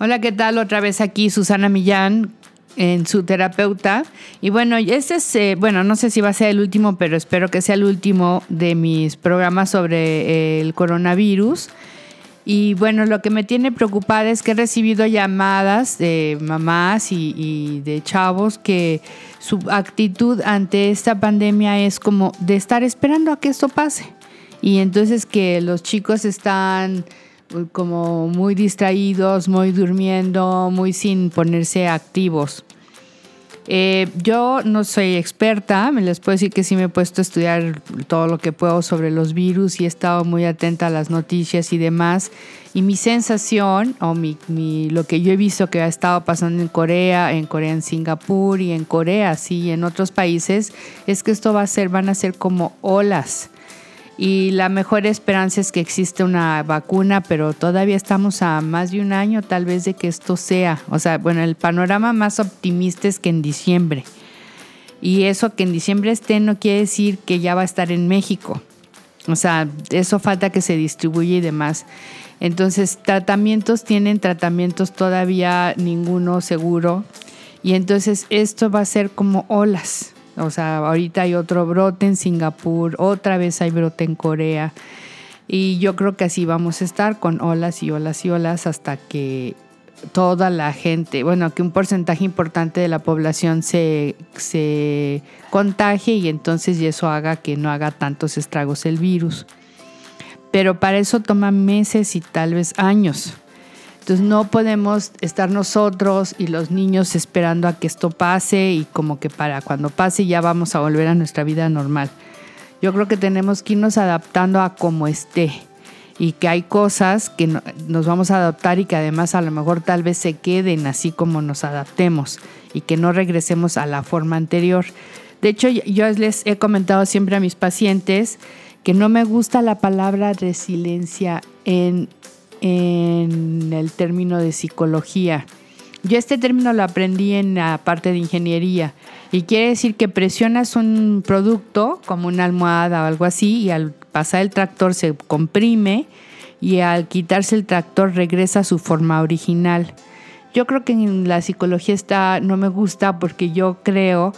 Hola, ¿qué tal? Otra vez aquí Susana Millán en su terapeuta. Y bueno, este es, eh, bueno, no sé si va a ser el último, pero espero que sea el último de mis programas sobre el coronavirus. Y bueno, lo que me tiene preocupada es que he recibido llamadas de mamás y, de chavos que su actitud ante esta pandemia es como de estar esperando a que esto pase. Y entonces que los chicos están como muy distraídos, muy durmiendo, muy sin ponerse activos. Eh, yo no soy experta, me les puedo decir que sí me he puesto a estudiar todo lo que puedo sobre los virus y he estado muy atenta a las noticias y demás. Y mi sensación, o mi, lo que yo he visto que ha estado pasando en Corea, en Corea, en Singapur y en Corea, sí, y en otros países, es que esto va a ser, van a ser como olas y la mejor esperanza es que existe una vacuna, pero todavía estamos a más de un año tal vez de que esto sea. O sea, bueno, el panorama más optimista es que en diciembre. Y eso que en diciembre esté no quiere decir que ya va a estar en México. O sea, eso falta que se distribuya y demás. Entonces, tratamientos tienen tratamientos todavía ninguno seguro. Y entonces esto va a ser como olas. O sea, ahorita hay otro brote en Singapur, otra vez hay brote en Corea. Y yo creo que así vamos a estar con olas y olas y olas hasta que toda la gente, bueno, que un porcentaje importante de la población se, se contagie y entonces eso haga que no haga tantos estragos el virus. Pero para eso toma meses y tal vez años. Entonces no podemos estar nosotros y los niños esperando a que esto pase y como que para cuando pase ya vamos a volver a nuestra vida normal. Yo creo que tenemos que irnos adaptando a como esté y que hay cosas que nos vamos a adaptar y que además a lo mejor tal vez se queden así como nos adaptemos y que no regresemos a la forma anterior. De hecho, yo les he comentado siempre a mis pacientes que no me gusta la palabra resiliencia en en el término de psicología. Yo este término lo aprendí en la parte de ingeniería y quiere decir que presionas un producto como una almohada o algo así y al pasar el tractor se comprime y al quitarse el tractor regresa a su forma original. Yo creo que en la psicología está no me gusta porque yo creo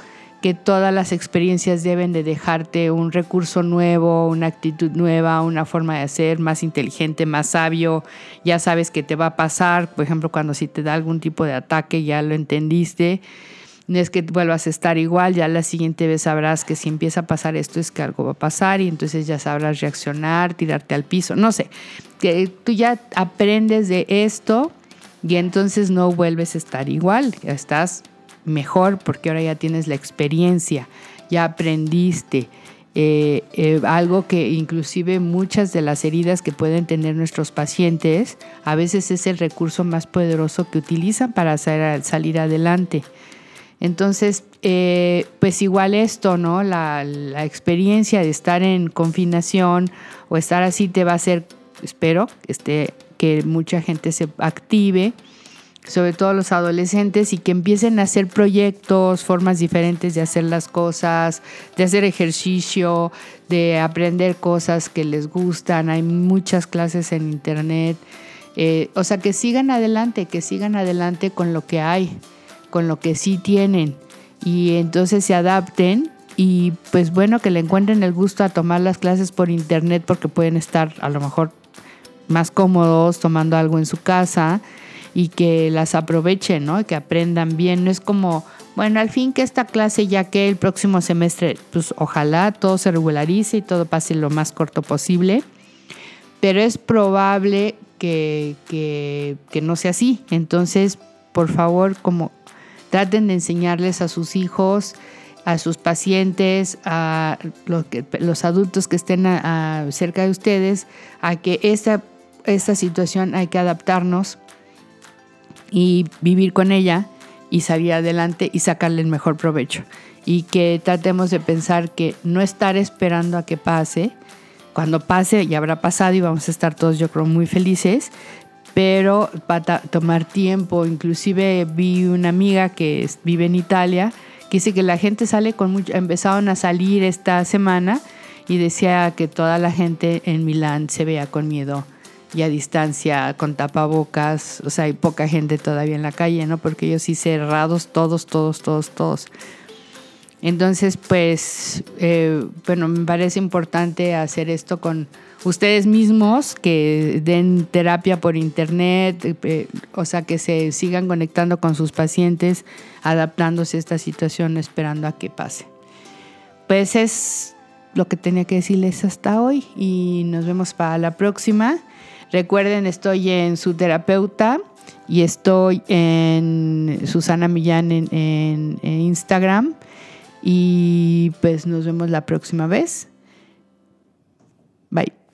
que todas las experiencias deben de dejarte un recurso nuevo, una actitud nueva, una forma de hacer más inteligente, más sabio. Ya sabes que te va a pasar, por ejemplo, cuando si te da algún tipo de ataque, ya lo entendiste. No es que vuelvas a estar igual, ya la siguiente vez sabrás que si empieza a pasar esto es que algo va a pasar y entonces ya sabrás reaccionar, tirarte al piso, no sé, que tú ya aprendes de esto y entonces no vuelves a estar igual, estás mejor porque ahora ya tienes la experiencia, ya aprendiste. Eh, eh, algo que inclusive muchas de las heridas que pueden tener nuestros pacientes a veces es el recurso más poderoso que utilizan para salir adelante. Entonces, eh, pues igual esto, ¿no? La, la, experiencia de estar en confinación o estar así te va a hacer, espero, este, que mucha gente se active sobre todo los adolescentes, y que empiecen a hacer proyectos, formas diferentes de hacer las cosas, de hacer ejercicio, de aprender cosas que les gustan. Hay muchas clases en internet. Eh, o sea, que sigan adelante, que sigan adelante con lo que hay, con lo que sí tienen. Y entonces se adapten y pues bueno, que le encuentren el gusto a tomar las clases por internet porque pueden estar a lo mejor más cómodos tomando algo en su casa y que las aprovechen, ¿no? Que aprendan bien. No es como, bueno, al fin que esta clase ya que el próximo semestre, pues ojalá todo se regularice y todo pase lo más corto posible, pero es probable que, que, no sea así. Entonces, por favor, como traten de enseñarles a sus hijos, a sus pacientes, a los, que, los adultos que estén cerca de ustedes, a que esta, esta situación hay que adaptarnos y vivir con ella y salir adelante y sacarle el mejor provecho. Y que tratemos de pensar que no estar esperando a que pase, cuando pase ya habrá pasado y vamos a estar todos yo creo muy felices, pero va a tomar tiempo. Inclusive vi una amiga que vive en Italia que dice que la gente sale con mucho, empezaron a salir esta semana y decía que toda la gente en Milán se vea con miedo y a distancia con tapabocas, o sea, hay poca gente todavía en la calle, ¿no? Porque ellos sí cerrados, todos, todos, todos, todos. Entonces, pues, eh, bueno, me parece importante hacer esto con ustedes mismos, que den terapia por internet, eh, o sea, que se sigan conectando con sus pacientes, adaptándose a esta situación, esperando a que pase. Pues es lo que tenía que decirles hasta hoy y nos vemos para la próxima. Recuerden, estoy en su terapeuta y estoy en Susana Millán en, Instagram. Y pues nos vemos la próxima vez. Bye.